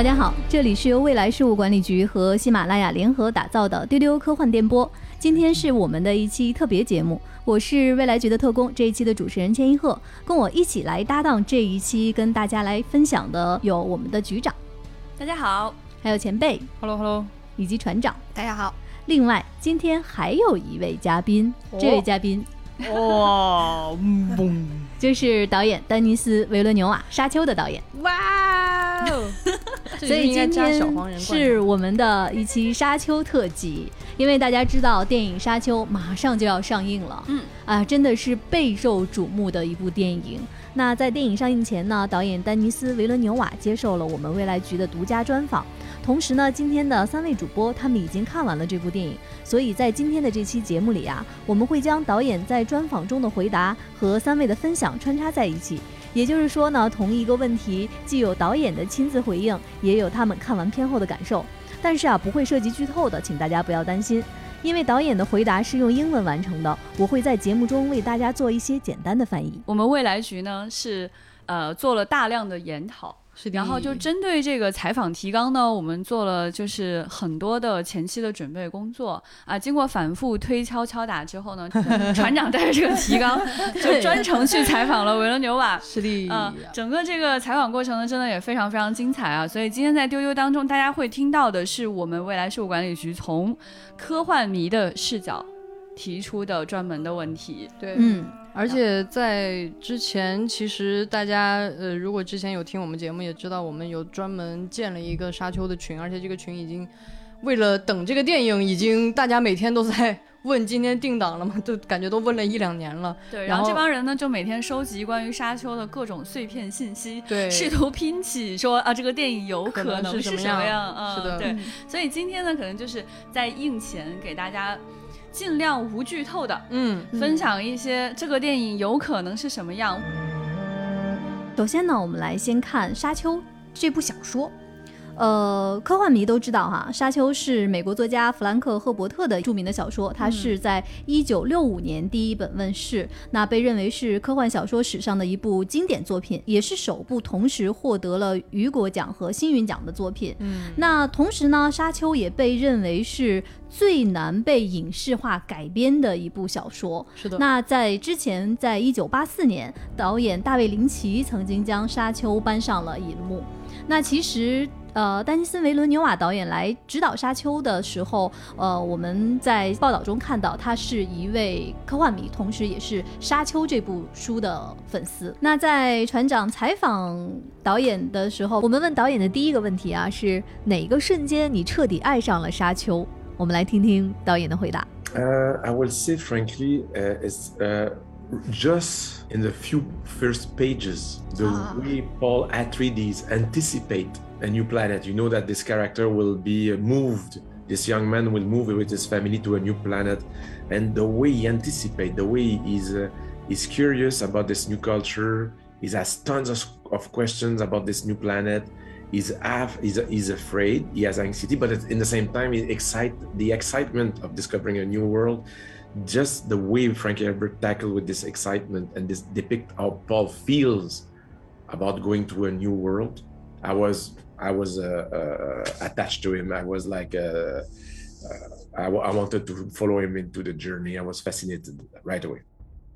大家好，这里是由未来事务管理局和喜马拉雅联合打造的丢丢科幻电波。今天是我们的一期特别节目，我是未来局的特工，这一期的主持人千一鹤，跟我一起来搭档这一期跟大家来分享的有我们的局长，大家好，还有前辈，Hello Hello，以及船长，大家好。另外，今天还有一位嘉宾，这位嘉宾，哇，就是导演丹尼斯·维伦纽瓦，《沙丘》的导演。哇哦！所以今天是我们的一期《沙丘》特辑，因为大家知道电影《沙丘》马上就要上映了，嗯啊，真的是备受瞩目的一部电影。那在电影上映前呢，导演丹尼斯·维伦纽瓦接受了我们未来局的独家专访。同时呢，今天的三位主播他们已经看完了这部电影，所以在今天的这期节目里啊，我们会将导演在专访中的回答和三位的分享穿插在一起。也就是说呢，同一个问题既有导演的亲自回应，也有他们看完片后的感受。但是啊，不会涉及剧透的，请大家不要担心，因为导演的回答是用英文完成的，我会在节目中为大家做一些简单的翻译。我们未来局呢是呃做了大量的研讨。然后就针对这个采访提纲呢，我们做了就是很多的前期的准备工作啊。经过反复推敲敲打之后呢，船长带着这个提纲 就专程去采访了维伦纽瓦。是的，嗯，整个这个采访过程呢，真的也非常非常精彩啊。所以今天在丢丢当中，大家会听到的是我们未来事务管理局从科幻迷的视角提出的专门的问题。对，嗯。而且在之前，其实大家呃，如果之前有听我们节目，也知道我们有专门建了一个沙丘的群，而且这个群已经为了等这个电影，已经大家每天都在 问今天定档了吗？都感觉都问了一两年了。对，然后这帮人呢，就每天收集关于沙丘的各种碎片信息，对，试图拼起说啊，这个电影有可能是什么样？嗯，是的，对。所以今天呢，可能就是在映前给大家。尽量无剧透的，嗯，分享一些这个电影有可能是什么样。首先呢，我们来先看《沙丘》这部小说。呃，科幻迷都知道哈，《沙丘》是美国作家弗兰克·赫伯特的著名的小说，它是在一九六五年第一本问世，那被认为是科幻小说史上的一部经典作品，也是首部同时获得了雨果奖和星云奖的作品。嗯，那同时呢，《沙丘》也被认为是最难被影视化改编的一部小说。是的。那在之前，在一九八四年，导演大卫·林奇曾经将《沙丘》搬上了银幕。那其实。呃，丹尼斯·维伦纽瓦导演来指导《沙丘》的时候，呃，我们在报道中看到他是一位科幻迷，同时也是《沙丘》这部书的粉丝。那在船长采访导演的时候，我们问导演的第一个问题啊，是哪个瞬间你彻底爱上了《沙丘》？我们来听听导演的回答。呃，I will say frankly, it's just in the few first pages the way Paul Atreides anticipate. A new planet. You know that this character will be moved. This young man will move with his family to a new planet, and the way he anticipates, the way he's uh, he's curious about this new culture. He has tons of, of questions about this new planet. He's, af- he's, he's afraid. He has anxiety, but in the same time, he excite the excitement of discovering a new world. Just the way Frank Herbert tackled with this excitement and this depict how Paul feels about going to a new world. I was I was uh, uh, attached to him. I was like, uh, I, I wanted to follow him into the journey. I was fascinated right away.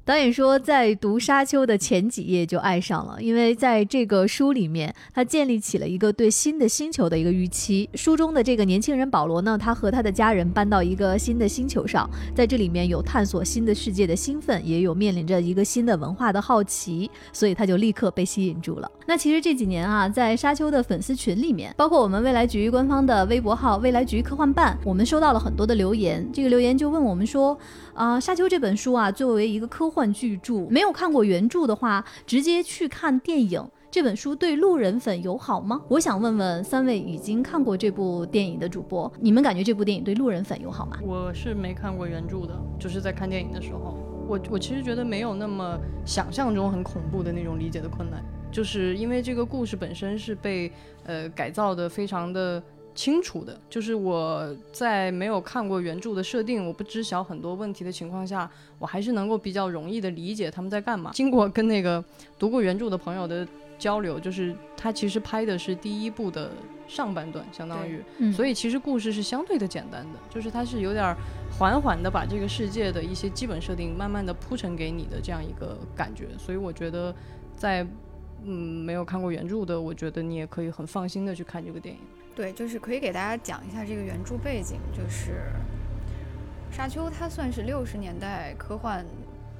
导演说，在读《沙丘》的前几页就爱上了，因为在这个书里面，他建立起了一个对新的星球的一个预期。书中的这个年轻人保罗呢，他和他的家人搬到一个新的星球上，在这里面有探索新的世界的兴奋，也有面临着一个新的文化的好奇，所以他就立刻被吸引住了。那其实这几年啊，在《沙丘》的粉丝群里面，包括我们未来局官方的微博号“未来局科幻办”，我们收到了很多的留言。这个留言就问我们说。啊，《沙丘》这本书啊，作为一个科幻巨著，没有看过原著的话，直接去看电影，这本书对路人粉友好吗？我想问问三位已经看过这部电影的主播，你们感觉这部电影对路人粉友好吗？我是没看过原著的，就是在看电影的时候，我我其实觉得没有那么想象中很恐怖的那种理解的困难，就是因为这个故事本身是被呃改造的非常的。清楚的，就是我在没有看过原著的设定，我不知晓很多问题的情况下，我还是能够比较容易的理解他们在干嘛。经过跟那个读过原著的朋友的。交流，就是他其实拍的是第一部的上半段，相当于，嗯所以其实故事是相对的简单的，就是它是有点儿缓缓的把这个世界的一些基本设定慢慢的铺陈给你的这样一个感觉，所以我觉得在嗯没有看过原著的，我觉得你也可以很放心的去看这个电影。对，就是可以给大家讲一下这个原著背景，就是《沙丘》它算是六十年代科幻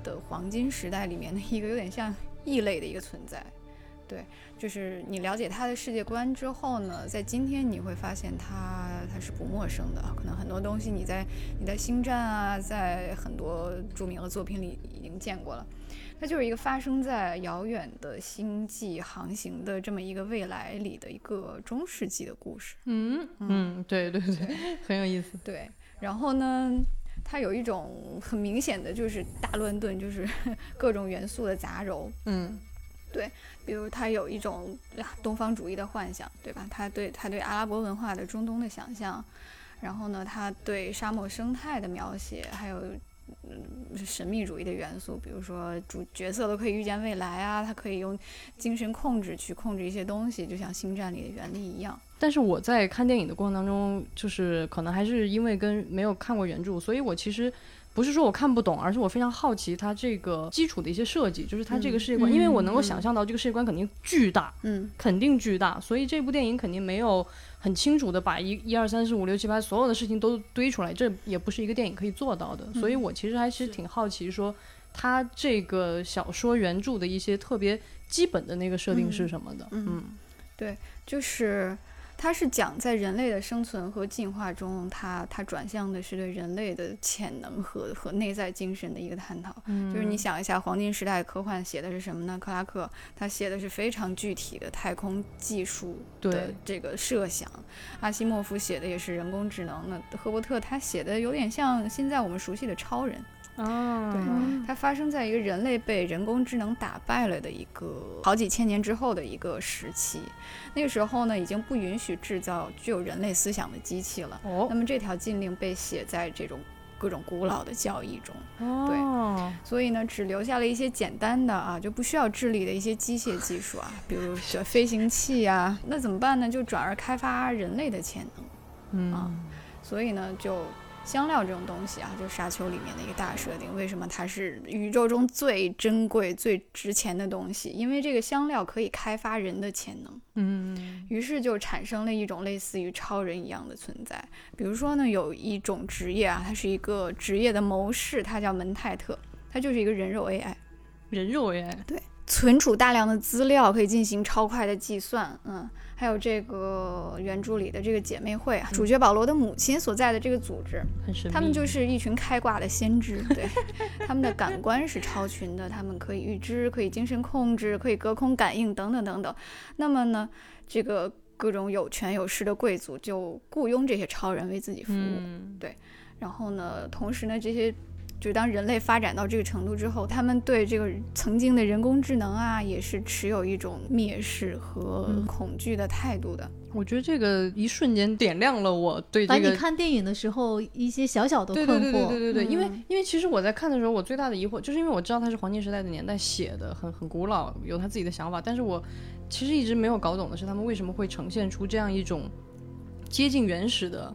的黄金时代里面的一个有点像异类的一个存在。对，就是你了解它的世界观之后呢，在今天你会发现它它是不陌生的，可能很多东西你在你在星战啊，在很多著名的作品里已经见过了。它就是一个发生在遥远的星际航行的这么一个未来里的一个中世纪的故事。嗯嗯，对对对，很有意思。对，然后呢，它有一种很明显的就是大乱炖，就是 各种元素的杂糅。嗯对比如它有一种啊东方主义的幻想，对吧？它对它对阿拉伯文化的中东的想象，然后呢，它对沙漠生态的描写，还有嗯嗯神秘主义的元素，比如说主角色都可以预见未来啊，他可以用精神控制去控制一些东西，就像星战里的原力一样。但是我在看电影的过程当中，就是可能还是因为跟没有看过原著，所以我其实不是说我看不懂，而是我非常好奇它这个基础的一些设计，就是它这个世界观，因为我能够想象到这个世界观肯定巨大，嗯肯定巨大，所以这部电影肯定没有很清楚的把一一二三四五六七八所有的事情都堆出来，这也不是一个电影可以做到的。所以我其实还是挺好奇说，它这个小说原著的一些特别基本的那个设定是什么的。嗯对就是它是讲在人类的生存和进化中，它它转向的是对人类的潜能和和内在精神的一个探讨。嗯就是你想一下，黄金时代科幻写的是什么呢？克拉克他写的是非常具体的太空技术的这个设想，阿西莫夫写的也是人工智能。那赫伯特他写的有点像现在我们熟悉的超人。啊，对，它发生在一个人类被人工智能打败了的一个好几千年之后的一个时期。那个时候呢，已经不允许制造具有人类思想的机器了。哦那么这条禁令被写在这种各种古老的教义中，哦，所以呢，只留下了一些简单的啊，就不需要智力的一些机械技术啊，比如这飞行器啊。那怎么办呢？就转而开发人类的潜能。嗯啊所以呢，就香料这种东西啊，就是沙丘里面的一个大设定。为什么它是宇宙中最珍贵、最值钱的东西？因为这个香料可以开发人的潜能。嗯于是就产生了一种类似于超人一样的存在。比如说呢，有一种职业啊，它是一个职业的谋士，他叫门泰特，他就是一个人肉 AI。人肉 AI，对存储大量的资料，可以进行超快的计算。嗯，还有这个原著里的这个姐妹会啊，主角保罗的母亲所在的这个组织。他们就是一群开挂的先知，对，他们的感官是超群的，他们可以预知，可以精神控制，可以隔空感应等等等等。那么呢，这个各种有权有势的贵族就雇佣这些超人为自己服务。嗯然后呢，同时呢，这些就是当人类发展到这个程度之后，他们对这个曾经的人工智能啊，也是持有一种蔑视和嗯恐惧的态度的。我觉得这个一瞬间点亮了我对把你这个。看电影的时候一些小小的困惑，对对对对对对，因为嗯因为其实我在看的时候，我最大的疑惑就是因为我知道它是黄金时代的年代写的，很很古老，有他自己的想法，但是我其实一直没有搞懂的是他们为什么会呈现出这样一种接近原始的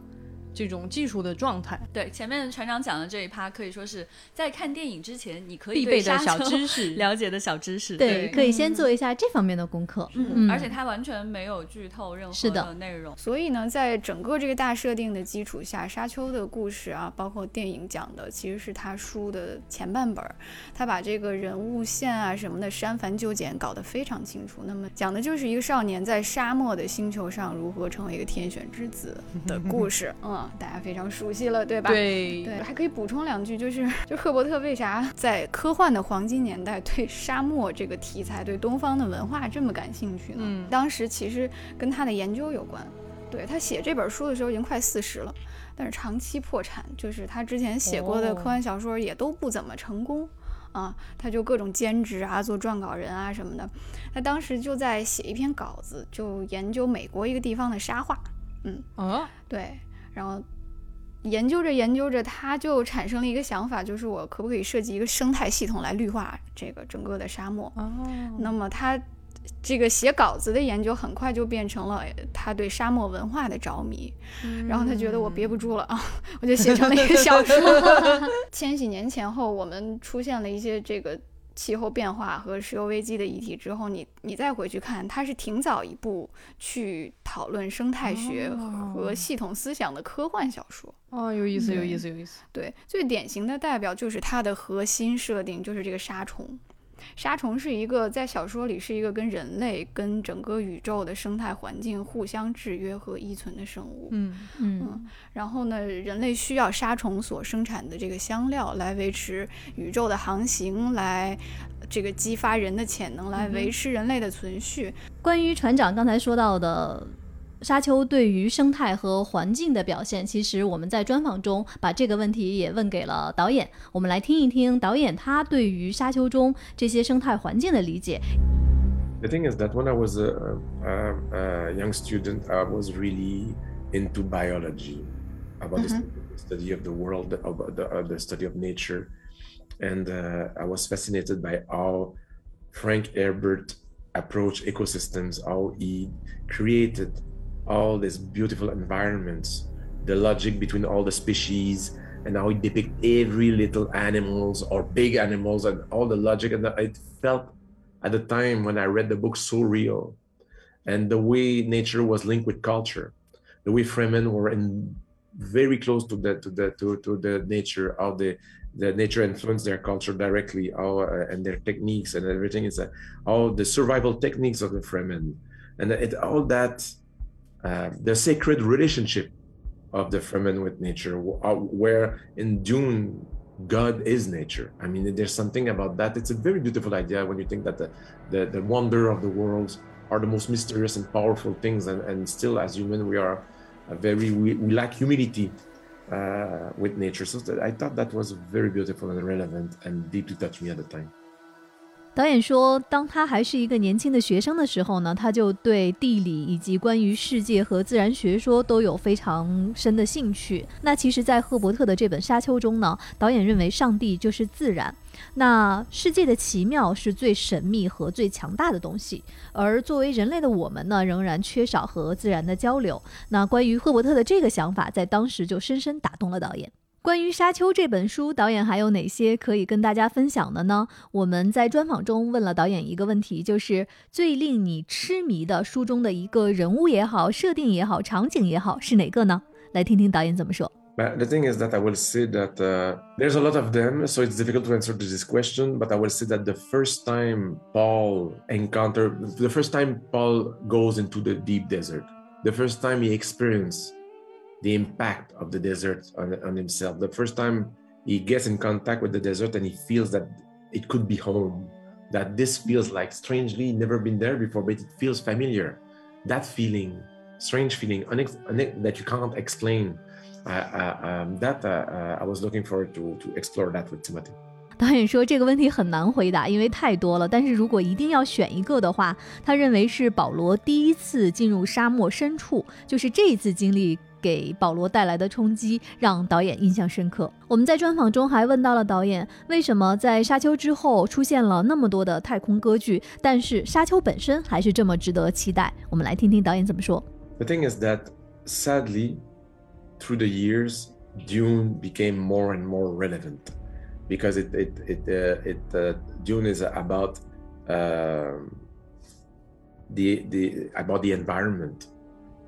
这种技术的状态，对，前面船长讲的这一趴可以说是在看电影之前你可以必对沙备的小丘知识。了解的小知识。对，可以先做一下这方面的功课。嗯，而且它完全没有剧透任何的的内容。所以呢，在整个这个大设定的基础下，沙丘的故事啊，包括电影讲的，其实是他书的前半本儿，他把这个人物线啊什么的删繁就简搞得非常清楚。那么讲的就是一个少年在沙漠的星球上如何成为一个天选之子的故事。嗯，大家非常熟悉了，对吧？对对，还可以补充两句，就是 就赫伯特为啥在科幻的黄金年代对沙漠这个题材、对东方的文化这么感兴趣呢？嗯当时其实跟他的研究有关。对他写这本书的时候已经快四十了，但是长期破产，就是他之前写过的哦科幻小说也都不怎么成功。啊，他就各种兼职啊，做撰稿人啊什么的。他当时就在写一篇稿子，就研究美国一个地方的沙画。嗯。啊，对，然后研究着研究着，他就产生了一个想法，就是我可不可以设计一个生态系统来绿化这个整个的沙漠？哦，那么他这个写稿子的研究很快就变成了他对沙漠文化的着迷，然后他觉得我憋不住了啊，我就写成了一个小说。千禧年前后，我们出现了一些这个气候变化和石油危机的议题之后，你你再回去看，它是挺早一步去讨论生态学和系统思想的科幻小说。哦，有意思，有意思，有意思。对，最典型的代表就是它的核心设定就是这个沙虫。沙虫是一个在小说里是一个跟人类、跟整个宇宙的生态环境互相制约和依存的生物。嗯嗯。然后呢，人类需要沙虫所生产的这个香料来维持宇宙的航行，来这个激发人的潜能，来维持人类的存续。关于船长刚才说到的。沙丘对于生态和环境的表现，其实我们在专访中把这个问题也问给了导演。我们来听一听导演他对于沙丘中这些生态环境的理解。The thing is that when I was a, a, a young student, I was really into biology, about the study of the world, about the, uh, the study of nature, and uh, I was fascinated by how Frank Herbert approached ecosystems, how he created all these beautiful environments, the logic between all the species, and how it depicts every little animals or big animals and all the logic. And it felt at the time when I read the book so real. And the way nature was linked with culture, the way Fremen were in very close to the to the to, to the nature, how the the nature influenced their culture directly, how uh, and their techniques and everything is uh, all the survival techniques of the Fremen, and it all that uh, the sacred relationship of the Fremen with nature, uh, where in Dune, God is nature. I mean, there's something about that. It's a very beautiful idea when you think that the, the, the wonder of the world are the most mysterious and powerful things. And, and still, as human, we are very, we, we lack humility uh, with nature. So I thought that was very beautiful and relevant and deeply touched me at the time. 导演说，当他还是一个年轻的学生的时候呢，他就对地理以及关于世界和自然学说都有非常深的兴趣。那其实，在赫伯特的这本《沙丘》中呢，导演认为上帝就是自然，那世界的奇妙是最神秘和最强大的东西，而作为人类的我们呢，仍然缺少和自然的交流。那关于赫伯特的这个想法，在当时就深深打动了导演。关于《沙丘》这本书，导演还有哪些可以跟大家分享的呢？我们在专访中问了导演一个问题，就是最令你痴迷的书中的一个人物也好、设定也好、场景也好，是哪个呢？来听听导演怎么说。But the thing is that I will say that uh, there's a lot of them, so it's difficult to answer to this question. But I will say that the first time Paul encounter, the first time Paul goes into the deep desert, the first time he experiences the impact of the desert on, on himself. The first time he gets in contact with the desert and he feels that it could be home, that this feels like strangely never been there before, but it feels familiar. That feeling, strange feeling, unex- unex- that you can't explain. Uh, uh, um, that uh, uh I was looking forward to to explore that with Timothy. 导演说这个问题很难回答，因为太多了。但是如果一定要选一个的话，他认为是保罗第一次进入沙漠深处，就是这一次经历 给保罗带来的冲击让导演印象深刻。我们在专访中还问到了导演，为什么在沙丘之后出现了那么多的太空歌剧，但是沙丘本身还是这么值得期待？我们来听听导演怎么说。The thing is that sadly, through the years, Dune became more and more relevant because it it it uh, it uh, Dune is about uh, the the about the environment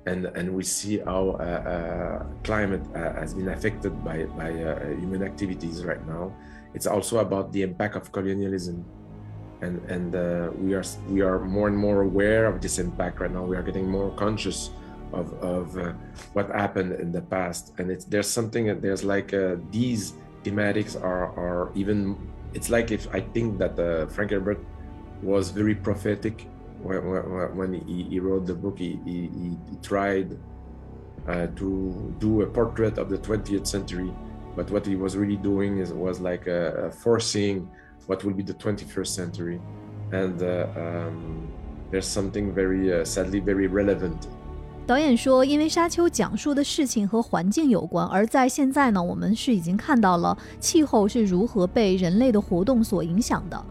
and and we see how uh, uh, climate uh, has been affected by by human activities right now. It's also about the impact of colonialism, and and we are we are more and more aware of this impact right now. We are getting more conscious of of what happened in the past, and it's there's something there's like these thematics are are even. It's like if I think that Frank Herbert was very prophetic when, when, when he, he, wrote the book, he, he, he tried uh, to do a portrait of the 20th century, but what he was really doing is was like uh, foreseeing what will be the 21st century, and uh, um, there's something very uh, sadly very relevant 导演说，因为《沙丘》讲述的事情和环境有关，而在现在呢，我们是已经看到了气候是如何被人类的活动所影响的。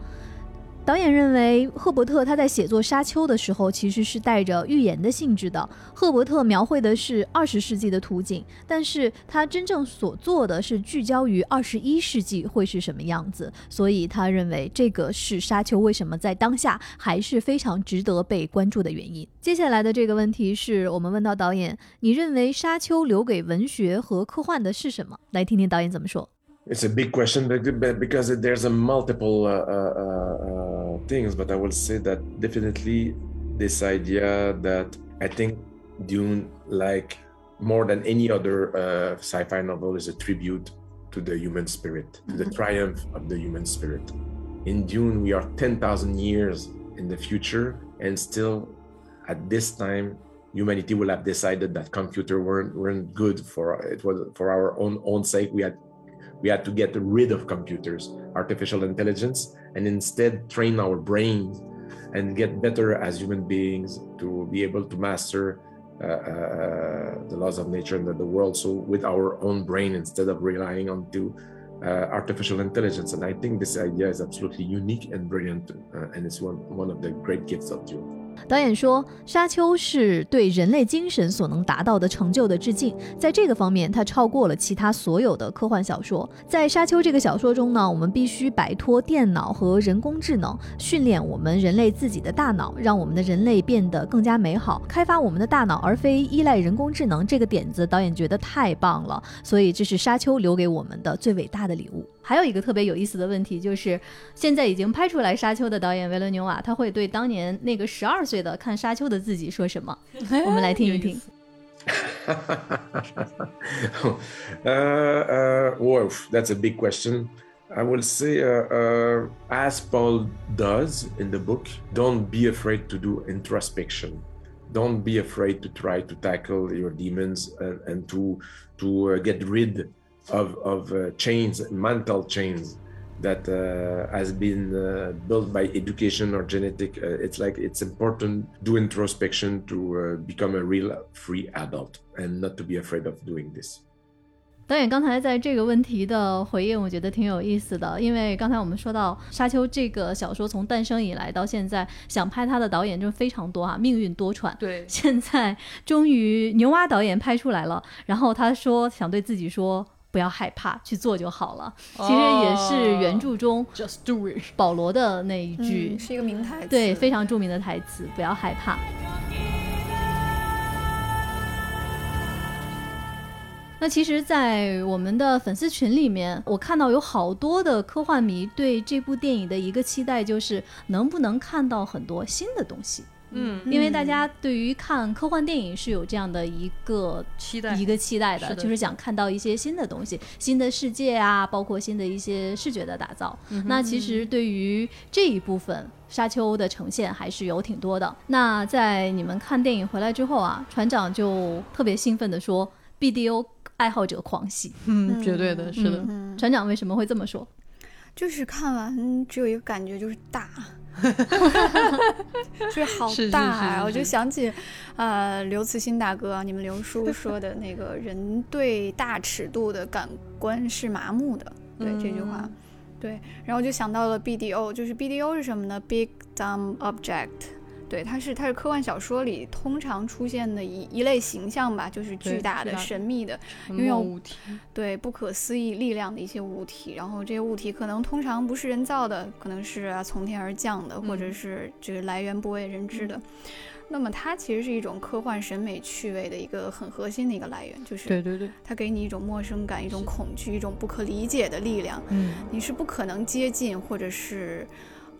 导演认为，赫伯特他在写作《沙丘》的时候，其实是带着预言的性质的。赫伯特描绘的是二十世纪的图景，但是他真正所做的是聚焦于二十一世纪会是什么样子。所以他认为，这个是《沙丘》为什么在当下还是非常值得被关注的原因。接下来的这个问题是我们问到导演：你认为《沙丘》留给文学和科幻的是什么？来听听导演怎么说。It's a big question because there's a multiple uh, uh, uh, things, but I will say that definitely this idea that I think Dune, like more than any other uh, sci-fi novel, is a tribute to the human spirit, to the mm-hmm. triumph of the human spirit. In Dune, we are 10,000 years in the future, and still at this time, humanity will have decided that computer weren't weren't good for it was for our own own sake. We had we had to get rid of computers, artificial intelligence, and instead train our brains and get better as human beings to be able to master uh, uh, the laws of nature and the, the, world. So with our own brain instead of relying on to uh, artificial intelligence. And I think this idea is absolutely unique and brilliant, uh, and it's one one of the great gifts of Dune. 导演说，《沙丘》是对人类精神所能达到的成就的致敬，在这个方面，它超过了其他所有的科幻小说。在《沙丘》这个小说中呢，我们必须摆脱电脑和人工智能，训练我们人类自己的大脑，让我们的人类变得更加美好，开发我们的大脑，而非依赖人工智能。这个点子，导演觉得太棒了，所以这是《沙丘》留给我们的最伟大的礼物。还有一个特别有意思的问题，就是现在已经拍出来《沙丘》的导演维伦纽瓦，他会对当年那个十二岁的看《沙丘》的自己说什么？我们来听一听。uh, uh, Wolf, that's a big question. I will say, uh, uh, as Paul does in the book, don't be afraid to do introspection. Don't be afraid to try to tackle your demons and, and to to uh, get rid of, of uh, chains, mental chains that uh, has been uh, built by education or genetic. Uh, it's like it's important do introspection to uh, become a real free adult and not to be afraid of doing this. 导演刚才在这个问题的回应，我觉得挺有意思的，因为刚才我们说到《沙丘》这个小说从诞生以来到现在，想拍它的导演就非常多啊，命运多舛。对，现在终于牛蛙导演拍出来了，然后他说想对自己说。不要害怕，去做就好了。其实也是原著中 Just do it 保罗的那一句，是一个名台词，对，非常著名的台词。不要害怕。那其实，在我们的粉丝群里面，我看到有好多的科幻迷对这部电影的一个期待，就是能不能看到很多新的东西。嗯，因为大家对于看科幻电影是有这样的一个期待，一个期待的，就是想看到一些新的东西、新的世界啊，包括新的一些视觉的打造。那其实对于这一部分沙丘的呈现还是有挺多的。那在你们看电影回来之后啊，船长就特别兴奋地说：“BDO 爱好者狂喜。”嗯，绝对的是的。船长为什么会这么说？就是看完只有一个感觉，就是大。就是好大啊！我就想起，呃，刘慈欣大哥，你们刘叔 说的那个人对大尺度的感官是麻木的，对这句话，对，然后就想到了 BDO，就是 BDO 是什么呢？Big Dumb Object。对，它是它是科幻小说里通常出现的一一类形象吧，就是巨大的、神秘的、拥有物体，对不可思议力量的一些物体。然后这些物体可能通常不是人造的，可能是啊从天而降的，或者是就是来源不为人知的。那么它其实是一种科幻审美趣味的一个很核心的一个来源，就是对对对，它给你一种陌生感、一种恐惧、一种不可理解的力量。嗯，你是不可能接近，或者是。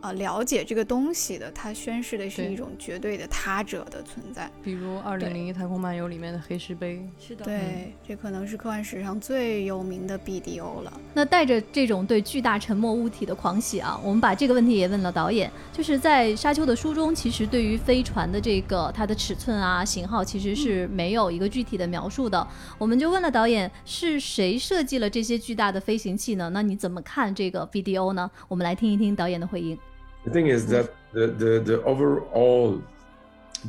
啊，了解这个东西的，它宣示的是一种绝对的他者的存在。比如《二零零一太空漫游》里面的黑石碑，是的，对，这可能是科幻史上最有名的 BDO 了。那带着这种对巨大沉默物体的狂喜啊，我们把这个问题也问了导演，就是在《沙丘》的书中，其实对于飞船的这个它的尺寸啊、型号，其实是没有一个具体的描述的。我们就问了导演，是谁设计了这些巨大的飞行器呢？那你怎么看这个 BDO 呢？我们来听一听导演的回应。The thing is that the, the, the overall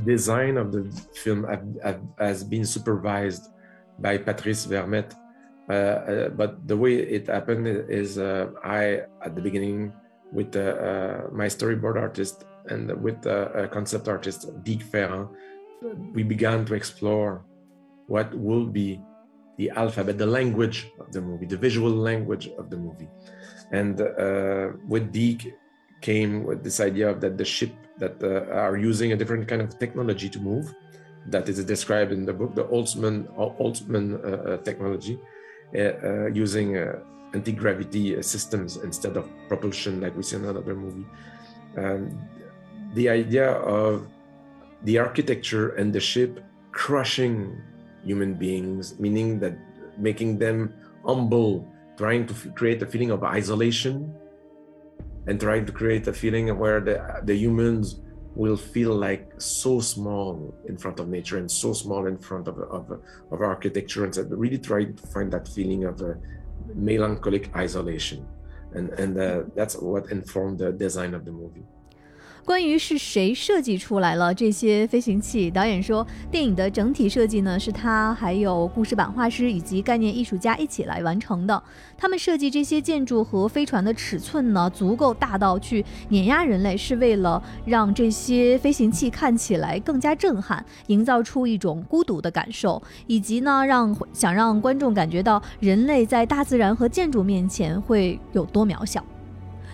design of the film have, have, has been supervised by Patrice Vermette. Uh, uh, but the way it happened is uh, I, at the beginning, with uh, my storyboard artist and with the concept artist Dick Ferrand, we began to explore what will be the alphabet, the language of the movie, the visual language of the movie. And uh, with Deke came with this idea of that the ship that uh, are using a different kind of technology to move, that is described in the book, the Oltzmann, Oltzmann uh, uh technology, uh, uh, using anti-gravity systems instead of propulsion like we see in another movie. Um, the idea of the architecture and the ship crushing human beings, meaning that making them humble, trying to create a feeling of isolation, and trying to create a feeling where the, the humans will feel like so small in front of nature and so small in front of, of, of architecture. And so really trying to find that feeling of a melancholic isolation. And, and uh, that's what informed the design of the movie 关于是谁设计出来了这些飞行器，导演说，电影的整体设计呢是他还有故事版画师以及概念艺术家一起来完成的。他们设计这些建筑和飞船的尺寸呢足够大到去碾压人类，是为了让这些飞行器看起来更加震撼，营造出一种孤独的感受，以及呢让想让观众感觉到人类在大自然和建筑面前会有多渺小。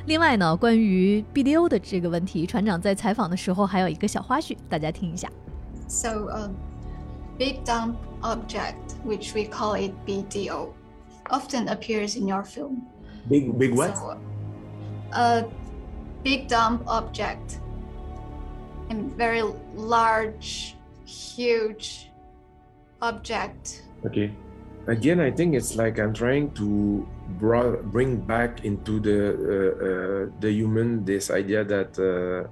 另外呢，关于 BDO 的这个问题，船长在采访的时候还有一个小花絮，大家听一下。So a big dump object, which we call it BDO, often appears in your film. Big big what? So, a big dump object, and very large, huge object. Okay. Again, I think it's like I'm trying to brought, bring back into the uh, uh, the human this idea that uh,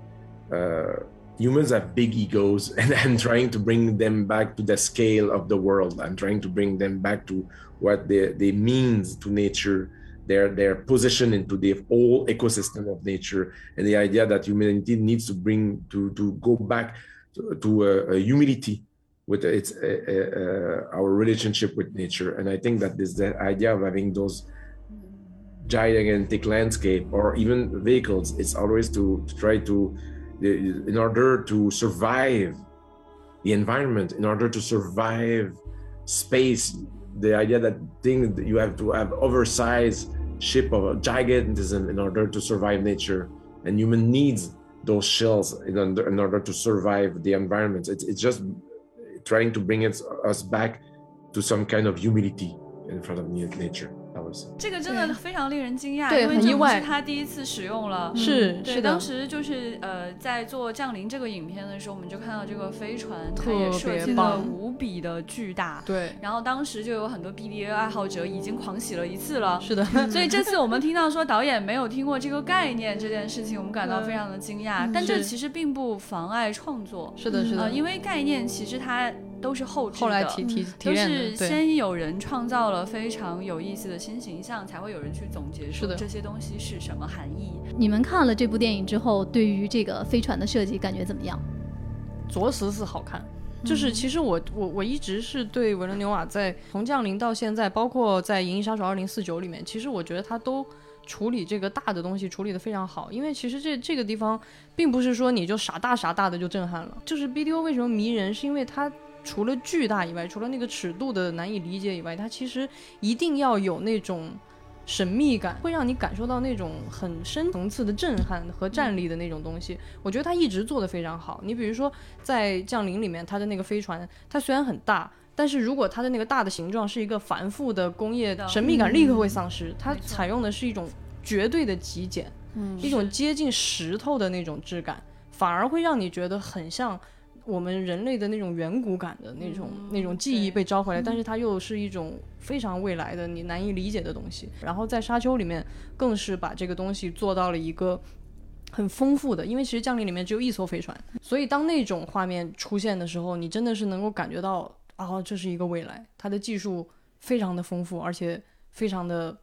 uh, humans have big egos, and I'm trying to bring them back to the scale of the world. I'm trying to bring them back to what they, they means to nature, their their position into the whole ecosystem of nature, and the idea that humanity needs to bring to to go back to, to a humility with its uh, uh, our relationship with nature and i think that this the idea of having those gigantic landscape or even vehicles it's always to, to try to in order to survive the environment in order to survive space the idea that thing that you have to have oversized ship of gigantism in order to survive nature and human needs those shells in, under, in order to survive the environment. It's, it's just trying to bring it, us back to some kind of humility in front of nature 这个真的非常令人惊讶，对，很意外。他第一次使用了，是是的。当时就是呃，在做降临这个影片的时候，我们就看到这个飞船，它也设计的无比的巨大。对。然后当时就有很多 BDA 爱好者已经狂喜了一次了。是的。所以这次我们听到说导演没有听过这个概念这件事情，我们感到非常的惊讶。但这其实并不妨碍创作。是的，是的。因为概念其实它。都是后后来提提提的都是先有人创造了非常有意思的新形象，才会有人去总结说这些东西是什么含义。你们看了这部电影之后，对于这个飞船的设计感觉怎么样？着实是好看。就是其实我我我一直是对维伦纽瓦在从降临到现在，包括在《银翼杀手二零四九》里面，其实我觉得他都处理这个大的东西处理的非常好。因为其实这这个地方并不是说你就傻大傻大的就震撼了。就是 BDO 为什么迷人，是因为它。除了巨大以外，除了那个尺度的难以理解以外，它其实一定要有那种神秘感，会让你感受到那种很深层次的震撼和站立的那种东西。我觉得他一直做的非常好。你比如说在降临里面，他的那个飞船，它虽然很大，但是如果它的那个大的形状是一个繁复的工业，神秘感立刻会丧失。它采用的是一种绝对的极简，一种接近石头的那种质感，反而会让你觉得很像。我们人类的那种远古感的那种那种记忆被召回来，但是它又是一种非常未来的你难以理解的东西。然后在沙丘里面，更是把这个东西做到了一个很丰富的，因为其实降临里面只有一艘飞船，所以当那种画面出现的时候，你真的是能够感觉到啊，这是一个未来，它的技术非常的丰富，而且非常的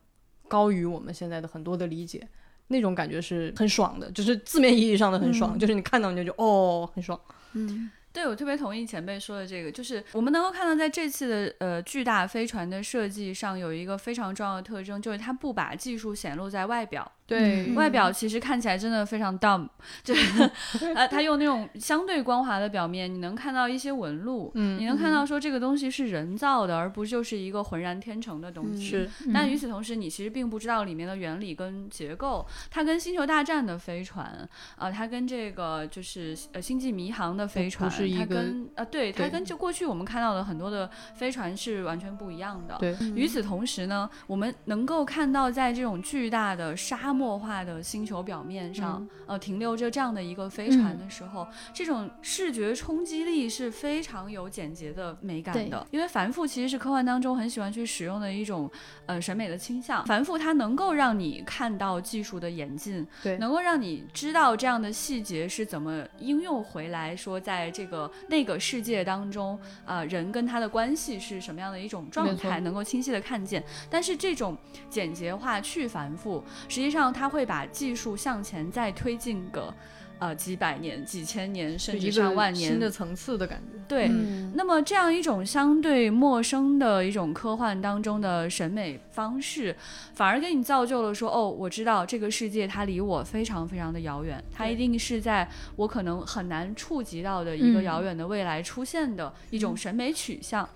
高于我们现在的很多的理解，那种感觉是很爽的，就是字面意义上的很爽，就是你看到你就哦，很爽。嗯，对，我特别同意前辈说的这个，就是我们能够看到，在这次的呃巨大飞船的设计上，有一个非常重要的特征，就是它不把技术显露在外表。对，外表其实看起来真的非常 dumb，就是 呃，他用那种相对光滑的表面，你能看到一些纹路，嗯，你能看到说这个东西是人造的，而不就是一个浑然天成的东西。是，但与此同时，你其实并不知道里面的原理跟结构。它跟星球大战的飞船，呃，它跟这个就是呃星际迷航的飞船，它跟呃，对，它跟就过去我们看到的很多的飞船是完全不一样的。对，与此同时呢，我们能够看到在这种巨大的沙。漠化的星球表面上，呃，停留着这样的一个飞船的时候，这种视觉冲击力是非常有简洁的美感的。因为繁复其实是科幻当中很喜欢去使用的一种呃审美的倾向。繁复它能够让你看到技术的演进，对，能够让你知道这样的细节是怎么应用回来，说在这个那个世界当中，啊，人跟他的关系是什么样的一种状态，能够清晰的看见。但是这种简洁化去繁复，实际上。他会把技术向前再推进个，呃几百年、几千年，甚至上万年新的层次的感觉。对，那么这样一种相对陌生的一种科幻当中的审美方式，反而给你造就了说，哦，我知道这个世界它离我非常非常的遥远，它一定是在我可能很难触及到的一个遥远的未来出现的一种审美取向。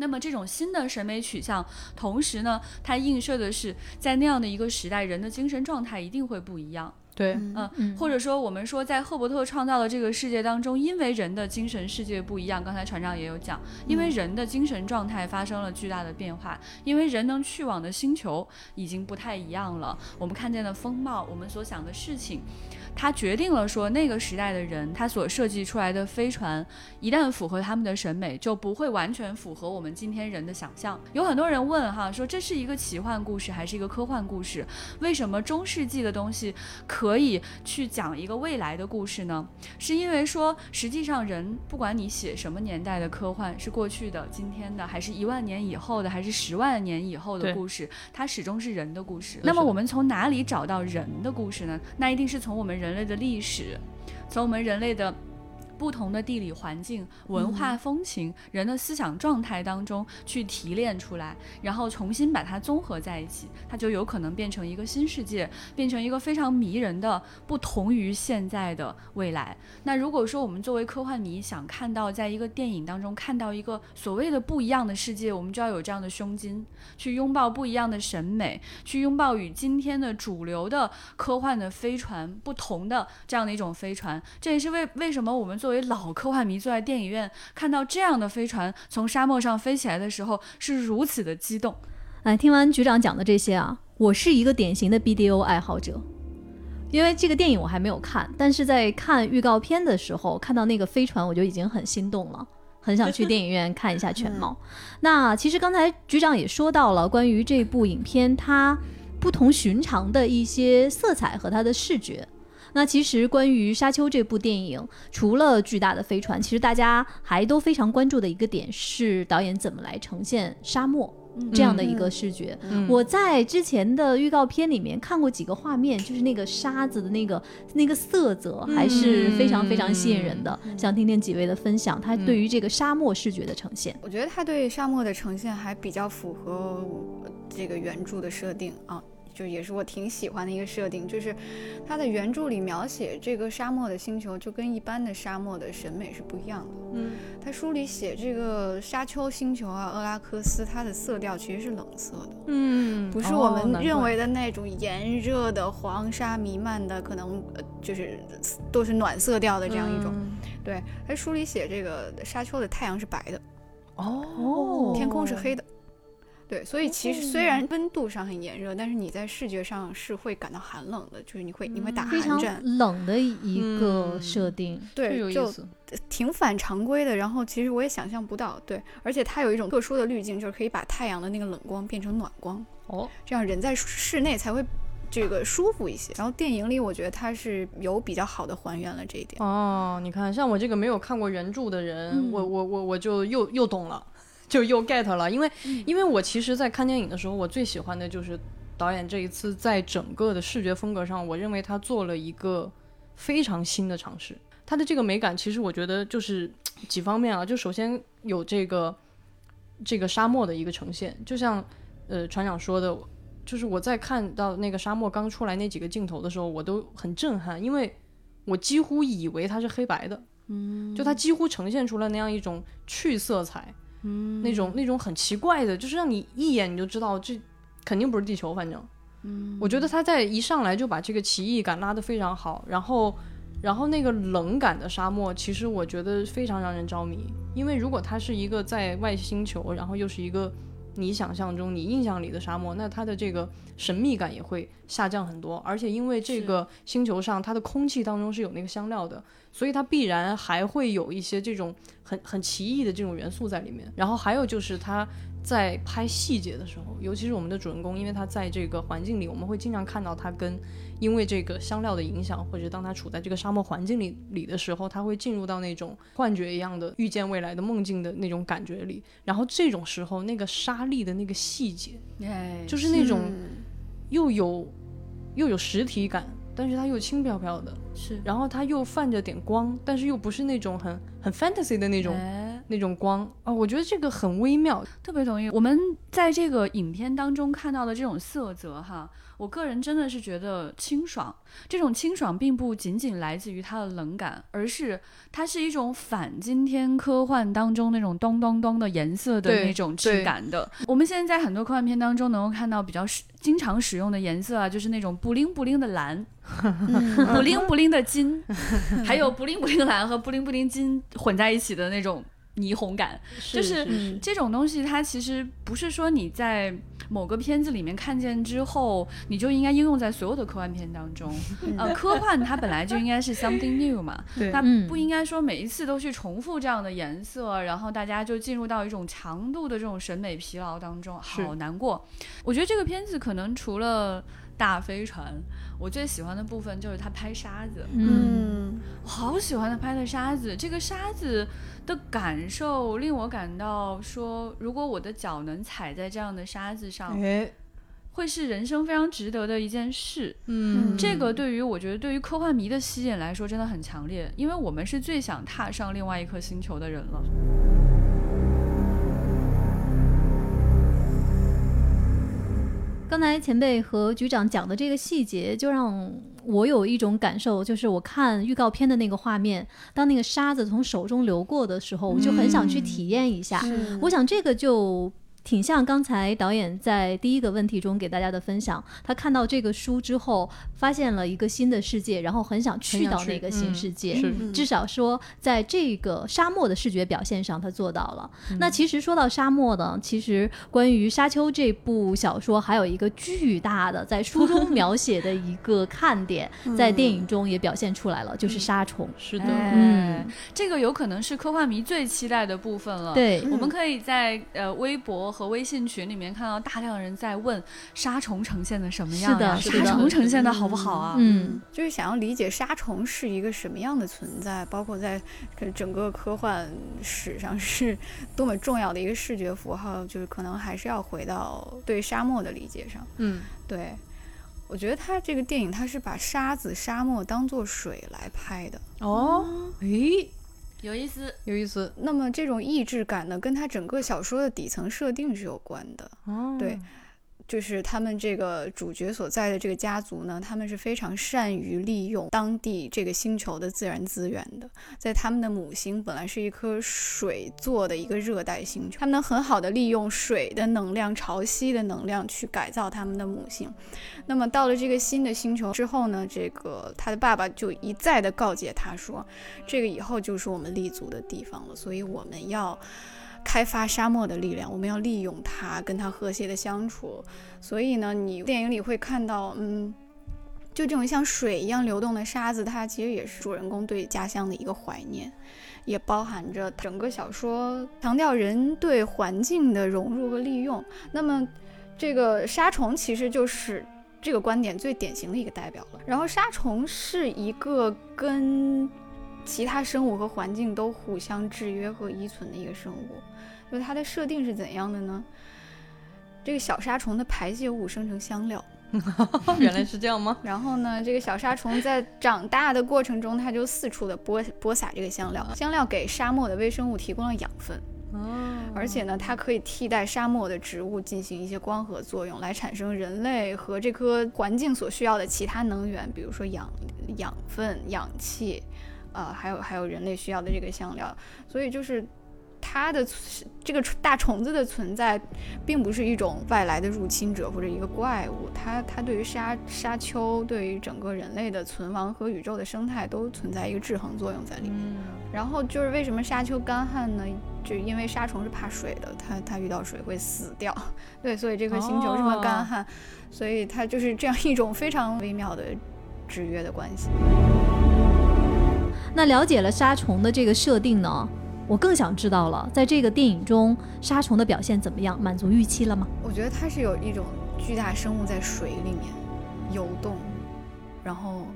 那么这种新的审美取向，同时呢，它映射的是在那样的一个时代，人的精神状态一定会不一样。对，嗯，或者说我们说，在赫伯特创造的这个世界当中，因为人的精神世界不一样，刚才船长也有讲，因为人的精神状态发生了巨大的变化，因为人能去往的星球已经不太一样了，我们看见的风貌，我们所想的事情。它决定了说，那个时代的人，他所设计出来的飞船，一旦符合他们的审美，就不会完全符合我们今天人的想象。有很多人问哈，说这是一个奇幻故事还是一个科幻故事？为什么中世纪的东西可以去讲一个未来的故事呢？是因为说，实际上人不管你写什么年代的科幻，是过去的、今天的，还是一万年以后的，还是十万年以后的故事，它始终是人的故事。那么我们从哪里找到人的故事呢？那一定是从我们。人类的历史，从我们人类的。不同的地理环境、文化风情、人的思想状态当中去提炼出来，然后重新把它综合在一起，它就有可能变成一个新世界，变成一个非常迷人的、不同于现在的未来。那如果说我们作为科幻迷想看到在一个电影当中看到一个所谓的不一样的世界，我们就要有这样的胸襟，去拥抱不一样的审美，去拥抱与今天的主流的科幻的飞船不同的这样的一种飞船。这也是为为什么我们做。作为老科幻迷，坐在电影院看到这样的飞船从沙漠上飞起来的时候，是如此的激动。哎，听完局长讲的这些啊，我是一个典型的 BDO 爱好者，因为这个电影我还没有看，但是在看预告片的时候，看到那个飞船，我就已经很心动了，很想去电影院 看一下全貌。那其实刚才局长也说到了关于这部影片它不同寻常的一些色彩和它的视觉。那其实关于《沙丘》这部电影，除了巨大的飞船，其实大家还都非常关注的一个点是导演怎么来呈现沙漠这样的一个视觉。我在之前的预告片里面看过几个画面，就是那个沙子的那个那个色泽还是非常非常吸引人的。想听听几位的分享，他对于这个沙漠视觉的呈现。我觉得他对沙漠的呈现还比较符合这个原著的设定啊。就也是我挺喜欢的一个设定，就是它的原著里描写这个沙漠的星球就跟一般的沙漠的审美是不一样的。嗯，他书里写这个沙丘星球啊，厄拉克斯，它的色调其实是冷色的。嗯，不是我们认为的那种炎热的黄沙弥漫的，可能就是都是暖色调的这样一种。对，他书里写这个沙丘的太阳是白的，哦，天空是黑的。对，所以其实虽然温度上很炎热，但是你在视觉上是会感到寒冷的，就是你会你会打寒战。冷的一个设定，对，就挺反常规的。然后其实我也想象不到，对，而且它有一种特殊的滤镜，就是可以把太阳的那个冷光变成暖光哦，这样人在室内才会这个舒服一些。然后电影里我觉得它是有比较好的还原了这一点。哦，你看，像我这个没有看过原著的人，我我我我就又又懂了。就又 get 了，因为因为我其实，在看电影的时候，我最喜欢的就是导演这一次在整个的视觉风格上，我认为他做了一个非常新的尝试。他的这个美感，其实我觉得就是几方面啊，就首先有这个这个沙漠的一个呈现，就像呃船长说的。就是我在看到那个沙漠刚出来那几个镜头的时候，我都很震撼，因为我几乎以为它是黑白的，嗯，就它几乎呈现出了那样一种去色彩，嗯，那种那种很奇怪的，就是让你一眼你就知道这肯定不是地球，反正，嗯，我觉得他在一上来就把这个奇异感拉得非常好，然后。然后那个冷感的沙漠，其实我觉得非常让人着迷，因为如果它是一个在外星球，然后又是一个你想象中、你印象里的沙漠，那它的这个神秘感也会下降很多。而且因为这个星球上它的空气当中是有那个香料的，所以它必然还会有一些这种很很奇异的这种元素在里面。然后还有就是它。在拍细节的时候，尤其是我们的主人公，因为他在这个环境里，我们会经常看到他跟因为这个香料的影响，或者当他处在这个沙漠环境里里的时候，他会进入到那种幻觉一样的预见未来的梦境的那种感觉里。然后这种时候，那个沙粒的那个细节，就是那种又有又有实体感，但是它又轻飘飘的，是，然后它又泛着点光，但是又不是那种很很 fantasy 的那种。那种光啊，我觉得这个很微妙，特别同意。我们在这个影片当中看到的这种色泽，哈，我个人真的是觉得清爽。这种清爽并不仅仅来自于它的冷感，而是它是一种反今天科幻当中那种咚咚咚的颜色的那种质感的。我们现在在很多科幻片当中能够看到比较使经常使用的颜色啊，就是那种布灵布灵的蓝，布灵布灵的金，还有布灵布灵蓝和布灵布灵金混在一起的那种。霓虹感，就是这种东西，它其实不是说你在某个片子里面看见之后，你就应该应用在所有的科幻片当中。呃，科幻它本来就应该是 something new 嘛，它不应该说每一次都去重复这样的颜色，然后大家就进入到一种强度的这种审美疲劳当中，好难过。我觉得这个片子可能除了。大飞船，我最喜欢的部分就是他拍沙子，嗯，我好喜欢他拍的沙子。这个沙子的感受令我感到说，如果我的脚能踩在这样的沙子上，会是人生非常值得的一件事。嗯，这个对于我觉得对于科幻迷的吸引来说真的很强烈，因为我们是最想踏上另外一颗星球的人了。刚才前辈和局长讲的这个细节，就让我有一种感受，就是我看预告片的那个画面，当那个沙子从手中流过的时候，我就很想去体验一下。我想这个就。挺像刚才导演在第一个问题中给大家的分享，他看到这个书之后，发现了一个新的世界，然后很想去到那个新世界。至少说，在这个沙漠的视觉表现上，他做到了。那其实说到沙漠呢，其实关于《沙丘》这部小说，还有一个巨大的在书中 描写的一个看点，在电影中也表现出来了，就是沙虫。是的，嗯，这个有可能是科幻迷最期待的部分了。对，我们可以在呃微博。和微信群里面看到大量人在问沙虫呈现的什么样是的？沙虫呈现的好不好啊？嗯，就是想要理解沙虫是一个什么样的存在，包括在整个科幻史上是 多么重要的一个视觉符号，就是可能还是要回到对沙漠的理解上。嗯，对，我觉得他这个电影他是把沙子、沙漠当做水来拍的。哦，诶。有意思，有意思。那么这种意志感呢，跟他整个小说的底层设定是有关的。哦，对。就是他们这个主角所在的这个家族呢，他们是非常善于利用当地这个星球的自然资源的。在他们的母星本来是一颗水做的一个热带星球，他们能很好的利用水的能量、潮汐的能量去改造他们的母星。那么到了这个新的星球之后呢，这个他的爸爸就一再的告诫他说，这个以后就是我们立足的地方了，所以我们要。开发沙漠的力量，我们要利用它，跟它和谐的相处。所以呢，你电影里会看到，嗯，就这种像水一样流动的沙子，它其实也是主人公对家乡的一个怀念，也包含着整个小说强调人对环境的融入和利用。那么，这个沙虫其实就是这个观点最典型的一个代表了。然后，沙虫是一个跟其他生物和环境都互相制约和依存的一个生物。就它的设定是怎样的呢？这个小沙虫的排泄物生成香料，原来是这样吗？然后呢，这个小沙虫在长大的过程中，它就四处的播播撒这个香料，香料给沙漠的微生物提供了养分。哦，而且呢，它可以替代沙漠的植物进行一些光合作用，来产生人类和这颗环境所需要的其他能源，比如说氧、养分、氧气，呃，还有还有人类需要的这个香料。所以就是。它的这个大虫子的存在，并不是一种外来的入侵者或者一个怪物，它它对于沙沙丘，对于整个人类的存亡和宇宙的生态都存在一个制衡作用在里面。然后就是为什么沙丘干旱呢？就因为沙虫是怕水的，它它遇到水会死掉。对，所以这颗星球这么干旱，所以它就是这样一种非常微妙的制约的关系。那了解了沙虫的这个设定呢？我更想知道了，在这个电影中，沙虫的表现怎么样？满足预期了吗？我觉得它是有一种巨大生物在水里面游动，然后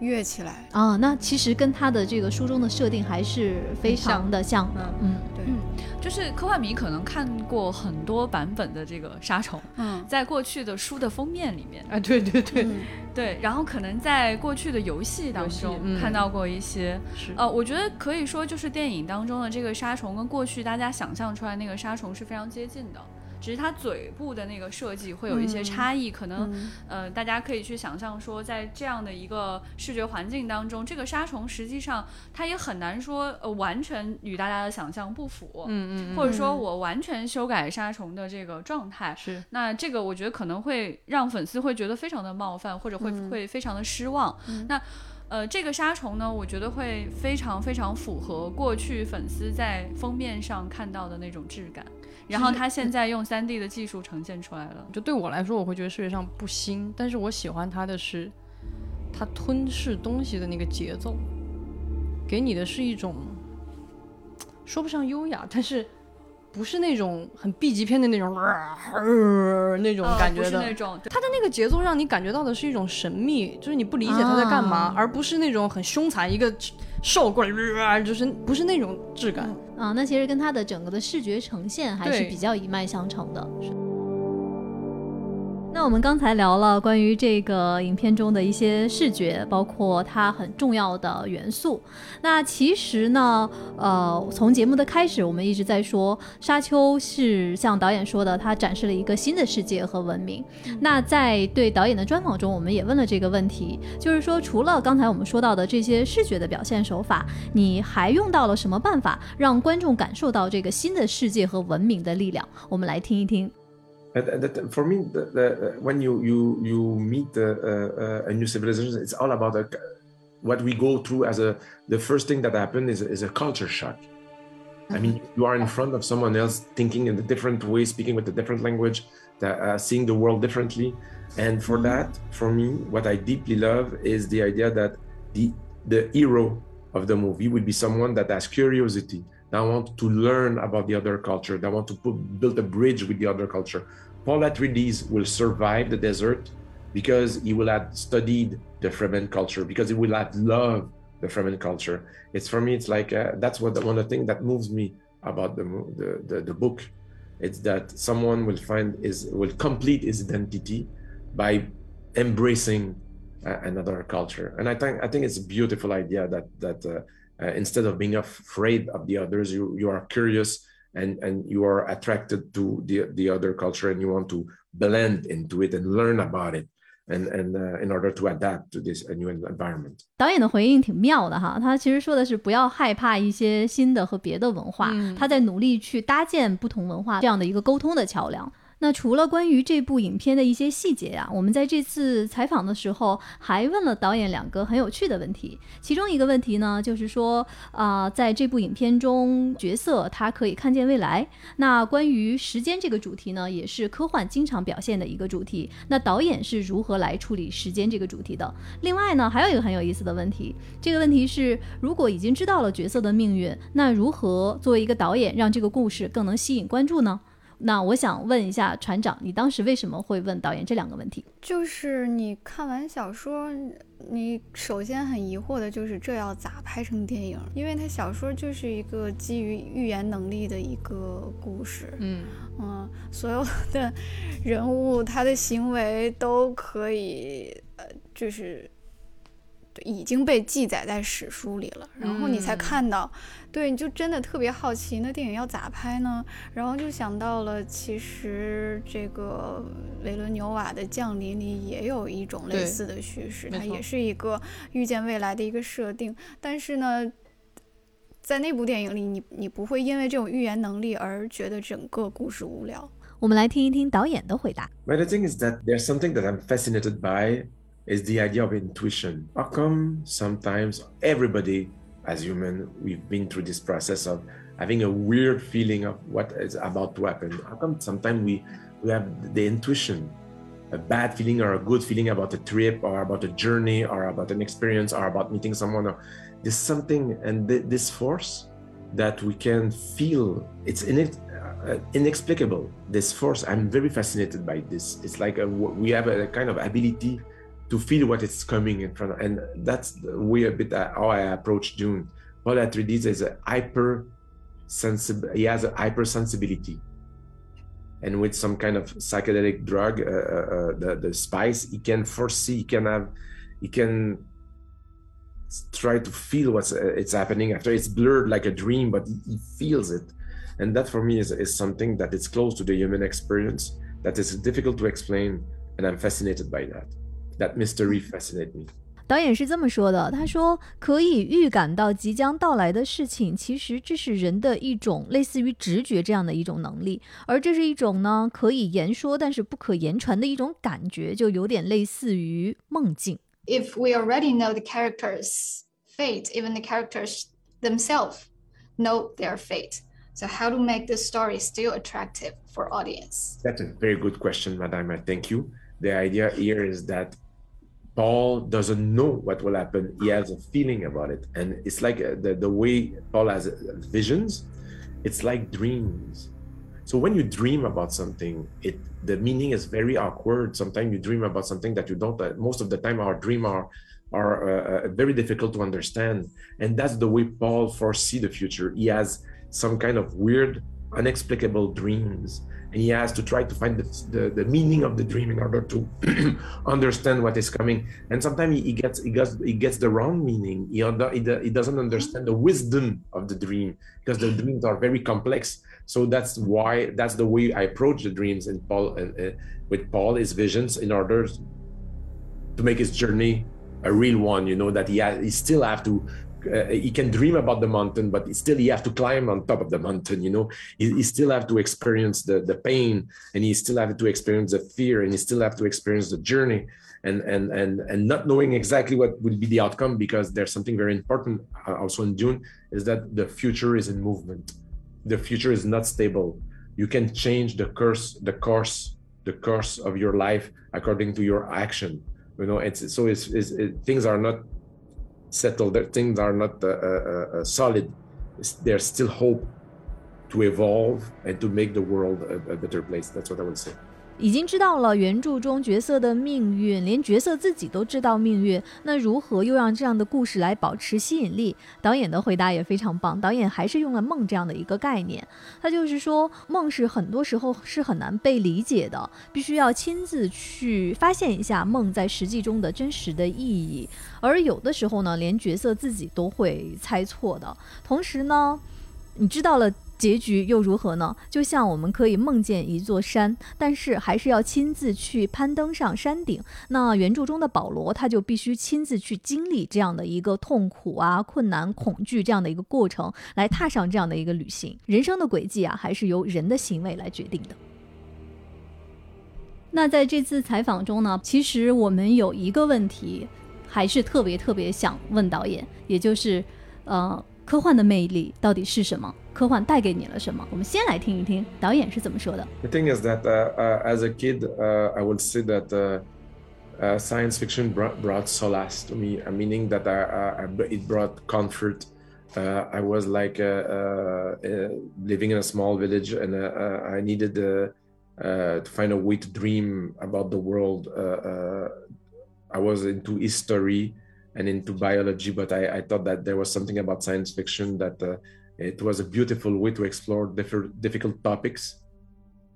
跃起来啊。那其实跟他的这个书中的设定还是非常的像。嗯嗯，对，嗯，就是科幻迷可能看过很多版本的这个杀虫。嗯，在过去的书的封面里面，啊，对对对。对，然后可能在过去的游戏当中看到过一些，呃，我觉得可以说就是电影当中的这个杀虫跟过去大家想象出来那个杀虫是非常接近的。只是它嘴部的那个设计会有一些差异，可能呃，大家可以去想象说，在这样的一个视觉环境当中，这个沙虫实际上它也很难说呃完全与大家的想象不符，嗯嗯，或者说我完全修改沙虫的这个状态，是。那这个我觉得可能会让粉丝会觉得非常的冒犯，或者会会非常的失望。那呃，这个沙虫呢，我觉得会非常非常符合过去粉丝在封面上看到的那种质感。然后他现在用三 D 的技术呈现出来了。就对我来说，我会觉得视觉上不新，但是我喜欢它的是，它吞噬东西的那个节奏，给你的是一种说不上优雅，但是不是那种很 B 级片的那种那种感觉的。那种，它的那个节奏让你感觉到的是一种神秘，就是你不理解他在干嘛，而不是那种很凶残一个。瘦过来，就是不是那种质感啊？那其实跟它的整个的视觉呈现还是比较一脉相承的。那我们刚才聊了关于这个影片中的一些视觉，包括它很重要的元素。那其实呢，呃，从节目的开始，我们一直在说《沙丘》是像导演说的，它展示了一个新的世界和文明。那在对导演的专访中，我们也问了这个问题，就是说，除了刚才我们说到的这些视觉的表现手法，你还用到了什么办法让观众感受到这个新的世界和文明的力量？我们来听一听。For me, the, the, when you you you meet a, uh, uh, a, new civilization, it's all about a, what we go through as a. The first thing that happens is, is a culture shock. I mean, mm-hmm. you are in front of someone else thinking in a different way, speaking with a different language, uh, seeing the world differently. And for mm-hmm. that, for me, what I deeply love is the idea that the the hero of the movie would be someone that has curiosity, that want to learn about the other culture, that want to put, build a bridge with the other culture. Paul Atreides will survive the desert because he will have studied the Fremen culture, because he will have loved the Fremen culture. It's for me, it's like uh, that's what the, one of the things that moves me about the, the, the, the book. It's that someone will find is will complete his identity by embracing uh, another culture, and I think I think it's a beautiful idea that that uh, uh, instead of being afraid of the others, you you are curious and and you are attracted to the the other culture and you want to blend into it and learn about it and and uh, in order to adapt to this new environment 导演的回应挺妙的哈他其实说的是不要害怕一些新的和别的文化他在努力去搭建不同文化这样的一个沟通的桥梁那除了关于这部影片的一些细节啊，我们在这次采访的时候还问了导演两个很有趣的问题。其中一个问题呢，就是说啊，在这部影片中，角色他可以看见未来。那关于时间这个主题呢，也是科幻经常表现的一个主题。那导演是如何来处理时间这个主题的？另外呢，还有一个很有意思的问题，这个问题是：如果已经知道了角色的命运，那如何作为一个导演让这个故事更能吸引关注呢？那我想问一下船长，你当时为什么会问导演这两个问题？就是你看完小说，你首先很疑惑的就是这要咋拍成电影？因为它小说就是一个基于预言能力的一个故事，嗯嗯，所有的人物他的行为都可以，呃，就是。已经被记载在史书里了，然后你才看到，对，你就真的特别好奇，那电影要咋拍呢？然后就想到了，其实这个维伦纽瓦的《降临》里也有一种类似的叙事，它也是一个预见未来的一个设定，但是呢，在那部电影里，你你不会因为这种预言能力而觉得整个故事无聊。我们来听一听导演的回答。The thing is that there's something that I'm fascinated by is the idea of intuition. How come sometimes everybody, as human, we've been through this process of having a weird feeling of what is about to happen? How come sometimes we, we have the intuition, a bad feeling or a good feeling about a trip or about a journey or about an experience or about meeting someone? Or there's something and th- this force that we can feel. It's in it uh, inexplicable. This force, I'm very fascinated by this. It's like a, we have a kind of ability to feel what is coming in front, of, and that's the way a bit how I approach Dune. Paul Atreides is a hyper sensible. He has a hypersensibility, and with some kind of psychedelic drug, uh, uh, uh, the the spice, he can foresee. He can have. He can try to feel what's uh, it's happening after it's blurred like a dream, but he, he feels it and that for me is, is something that is close to the human experience that is difficult to explain and i'm fascinated by that that mystery fascinates me 导演是这么说的，他说可以预感到即将到来的事情，其实这是人的一种类似于直觉这样的一种能力，而这是一种呢可以言说但是不可言传的一种感觉，就有点类似于梦境。If we already know the characters' fate, even the characters themselves know their fate. So how to make this story still attractive for audience? That's a very good question, Madame. Thank you. The idea here is that Paul doesn't know what will happen. He has a feeling about it. And it's like uh, the, the way Paul has visions, it's like dreams. So when you dream about something, it the meaning is very awkward. Sometimes you dream about something that you don't. Uh, most of the time, our dream are are uh, uh very difficult to understand, and that's the way Paul foresee the future. He has some kind of weird, inexplicable dreams. And he has to try to find the, the, the meaning of the dream in order to understand what is coming. And sometimes he, he, gets he gets he gets the wrong meaning. He, he, he doesn't understand the wisdom of the dream because the dreams are very complex. So that's why that's the way I approach the dreams in Paul uh, uh, with Paul his visions in order to make his journey a real one. You know that he has, he still have to uh, he can dream about the mountain, but still he have to climb on top of the mountain. You know, he, he, still have to experience the the pain, and he still have to experience the fear, and he still have to experience the journey, and and and and not knowing exactly what will be the outcome because there's something very important uh, also in Dune is that the future is in movement. The future is not stable. You can change the course, the course, the course of your life according to your action. You know, it's so it's, it's it, things are not settled, that things are not uh, uh, uh, solid, there's still hope to evolve and to make the world a, a better place. That's what I would say. 已经知道了原著中角色的命运，连角色自己都知道命运，那如何又让这样的故事来保持吸引力？导演的回答也非常棒，导演还是用了梦这样的一个概念，他就是说梦是很多时候是很难被理解的，必须要亲自去发现一下梦在实际中的真实的意义，而有的时候呢，连角色自己都会猜错的。同时呢，你知道了。结局又如何呢？就像我们可以梦见一座山，但是还是要亲自去攀登上山顶。那原著中的保罗，他就必须亲自去经历这样的一个痛苦啊、困难、恐惧这样的一个过程，来踏上这样的一个旅行。人生的轨迹啊，还是由人的行为来决定的。那在这次采访中呢，其实我们有一个问题，还是特别特别想问导演，也就是，呃。科幻的魅力到底是什么？科幻带给你了什么？我们先来听一听导演是怎么说的。The thing is that uh, uh, as a kid, uh, I would say that uh, uh, science fiction brought, brought solace to me, uh, meaning that I, it brought comfort. I was like living in a small village, and I needed to find a way to dream about the world. I was into history and into biology, but I, I, thought that there was something about science fiction that uh, it was a beautiful way to explore different difficult topics.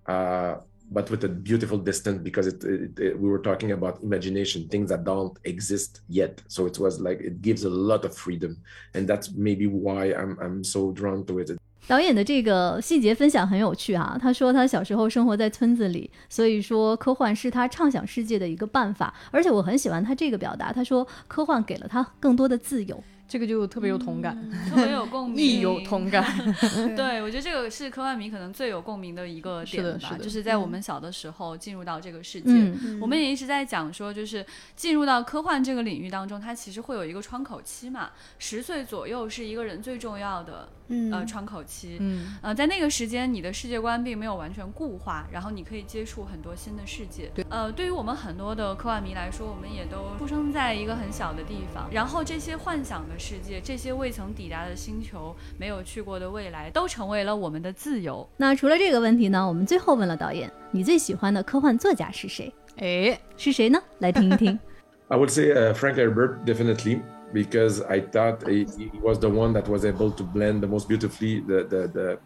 Uh, but with a beautiful distance because it, it, it, we were talking about imagination things that don't exist yet so it was like it gives a lot of freedom and that's maybe why i'm, I'm so drawn to it 导演的这个细节分享很有趣哈、啊，他说他小时候生活在村子里，所以说科幻是他畅想世界的一个办法，而且我很喜欢他这个表达，他说科幻给了他更多的自由。 这个就特别有同感，嗯、特别有共鸣，亦有同感。对，我觉得这个是科幻迷可能最有共鸣的一个点吧，就是在我们小的时候进入到这个世界，嗯、我们也一直在讲说，就是进入到科幻这个领域当中，它其实会有一个窗口期嘛，十岁左右是一个人最重要的。呃，窗口期，嗯，呃，在那个时间，你的世界观并没有完全固化，然后你可以接触很多新的世界。对，呃，对于我们很多的科幻迷来说，我们也都出生在一个很小的地方，然后这些幻想的世界，这些未曾抵达的星球，没有去过的未来，都成为了我们的自由。那除了这个问题呢，我们最后问了导演，你最喜欢的科幻作家是谁？哎，是谁呢？来听一听。I would say uh, Frank Herbert definitely. Because I thought he, was the one that was able to blend the most beautifully the the,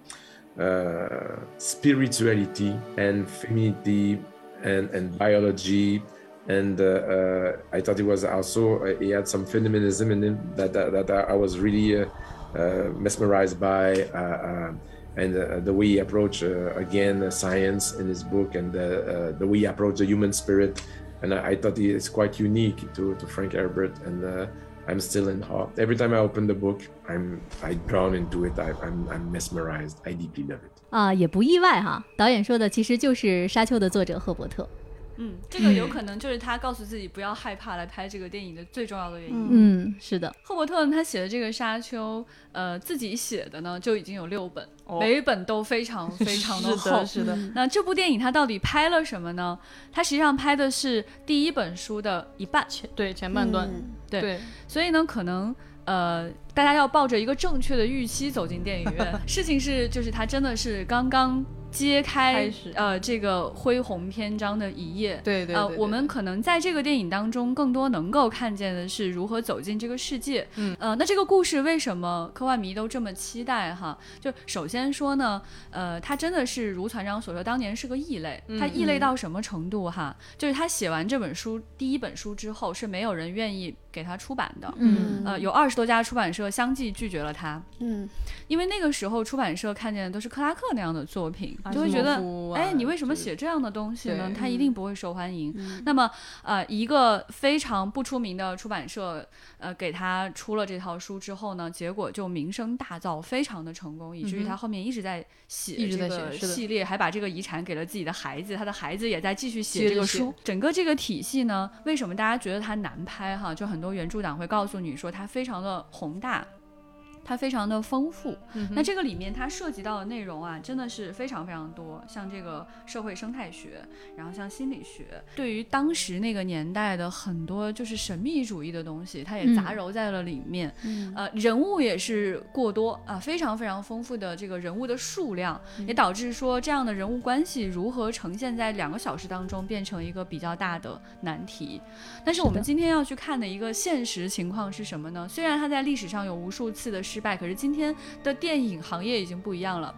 the uh, spirituality and femininity and and biology. And uh, uh, I thought he was also uh, he had some feminism in him that that, that I was really uh, uh, mesmerized by and the way he approached again science in his book and the way he approached the human spirit. And I, I, thought he is quite unique to, to Frank Herbert. And I'm still in awe. Every time I open the book, I'm I drawn into it. I, I'm I'm mesmerized. I deeply love it. 啊，也不意外哈。导演说的其实就是《沙丘》的作者赫伯特。 嗯，这个有可能就是他告诉自己不要害怕来拍这个电影的最重要的原因。嗯，是的。赫伯特他写的这个《沙丘》，呃，自己写的呢就已经有六本，哦、每一本都非常非常 的厚。是的。嗯那这部电影它到底拍了什么呢？它实际上拍的是第一本书的一半，前对前半段，嗯、对对。所以呢，可能。呃，大家要抱着一个正确的预期走进电影院。事情是，就是他真的是刚刚揭开呃这个恢宏篇章的一页。对对呃，我们可能在这个电影当中更多能够看见的是如何走进这个世界。嗯，呃，那这个故事为什么科幻迷都这么期待哈？就首先说呢，呃，他真的是如船长所说，当年是个异类。他异类到什么程度哈？就是他写完这本书第一本书之后，是没有人愿意给他出版的。嗯，呃，有二十多家出版社相继拒绝了他。嗯，因为那个时候出版社看见的都是克拉克那样的作品，啊就会觉得，啊、哎，你为什么写这样的东西呢？他一定不会受欢迎。嗯、那么，呃，一个非常不出名的出版社，呃，给他出了这套书之后呢，结果就名声大噪，非常的成功，以至于他后面一直在写这个系列，还把这个遗产给了自己的孩子，他的孩子也在继续写这个书。整个这个体系呢，为什么大家觉得它难拍哈？就很多原著党会告诉你说，它非常的宏大。它非常的丰富，嗯、那这个里面它涉及到的内容啊，真的是非常非常多，像这个社会生态学，然后像心理学，对于当时那个年代的很多就是神秘主义的东西，它也杂糅在了里面。嗯、呃，人物也是过多啊，非常非常丰富的这个人物的数量，嗯、也导致说这样的人物关系如何呈现在两个小时当中，变成一个比较大的难题。但是我们今天要去看的一个现实情况是什么呢？虽然它在历史上有无数次的失败，可是今天的电影行业已经不一样了。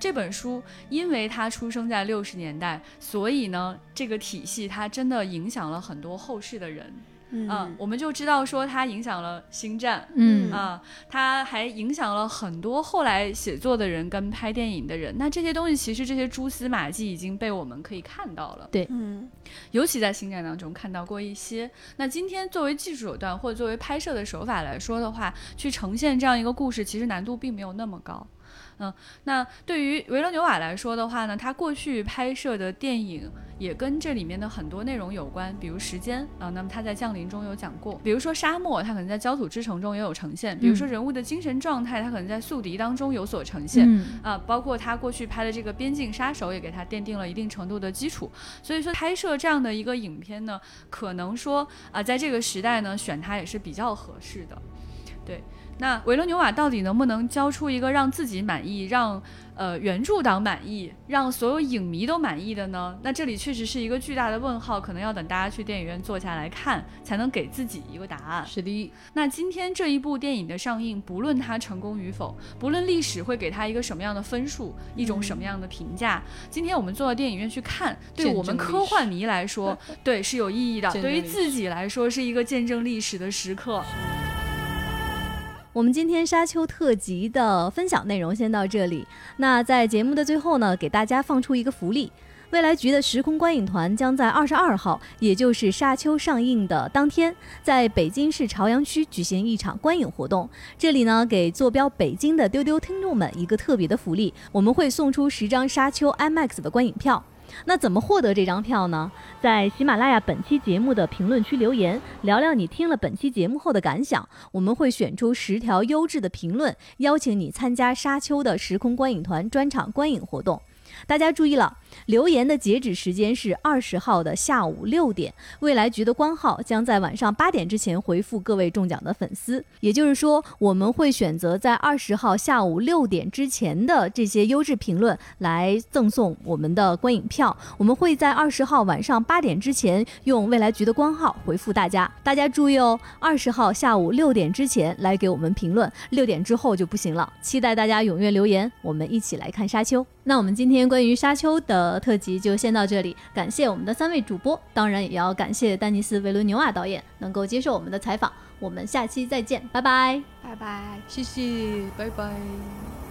这本书因为它出生在六十年代，所以呢，这个体系它真的影响了很多后世的人。嗯、啊，我们就知道说它影响了《星战》，嗯啊，它还影响了很多后来写作的人跟拍电影的人。那这些东西其实这些蛛丝马迹已经被我们可以看到了。对，嗯，尤其在《星战》当中看到过一些。那今天作为技术手段或者作为拍摄的手法来说的话，去呈现这样一个故事，其实难度并没有那么高。嗯，那对于维罗纽瓦来说的话呢，他过去拍摄的电影也跟这里面的很多内容有关，比如时间。啊、呃，那么他在《降临》中有讲过，比如说沙漠，他可能在《焦土之城》中也有呈现，比如说人物的精神状态，他可能在《宿敌》当中有所呈现嗯。啊、呃，包括他过去拍的这个《边境杀手》也给他奠定了一定程度的基础，所以说拍摄这样的一个影片呢，可能说啊、呃，在这个时代呢，选他也是比较合适的。对，那维罗纽瓦到底能不能交出一个让自己满意、让呃原著党满意、让所有影迷都满意的呢？那这里确实是一个巨大的问号，可能要等大家去电影院坐下来看，才能给自己一个答案。是的。那今天这一部电影的上映，不论它成功与否，不论历史会给它一个什么样的分数，一种什么样的评价，今天我们坐到电影院去看，对我们科幻迷来说，对是有意义的；对于自己来说，是一个见证历史的时刻。我们今天沙丘特辑的分享内容先到这里。那在节目的最后呢，给大家放出一个福利：未来局的时空观影团将在二十二号，也就是沙丘上映的当天，在北京市朝阳区举行一场观影活动。这里呢，给坐标北京的丢丢听众们一个特别的福利，我们会送出十张沙丘 IMAX 的观影票。那怎么获得这张票呢？在喜马拉雅本期节目的评论区留言，聊聊你听了本期节目后的感想。我们会选出十条优质的评论，邀请你参加沙丘的时空观影团专场观影活动。大家注意了，留言的截止时间是二十号的下午六点。未来局的官号将在晚上八点之前回复各位中奖的粉丝。也就是说，我们会选择在二十号下午六点之前的这些优质评论来赠送我们的观影票。我们会在二十号晚上八点之前用未来局的官号回复大家。大家注意哦，二十号下午六点之前来给我们评论，六点之后就不行了。期待大家踊跃留言，我们一起来看沙丘。那我们今天关于沙丘的呃特辑就先到这里，感谢我们的三位主播，当然也要感谢丹尼斯·维伦纽瓦导演能够接受我们的采访。我们下期再见，拜拜，拜拜，谢谢，拜拜。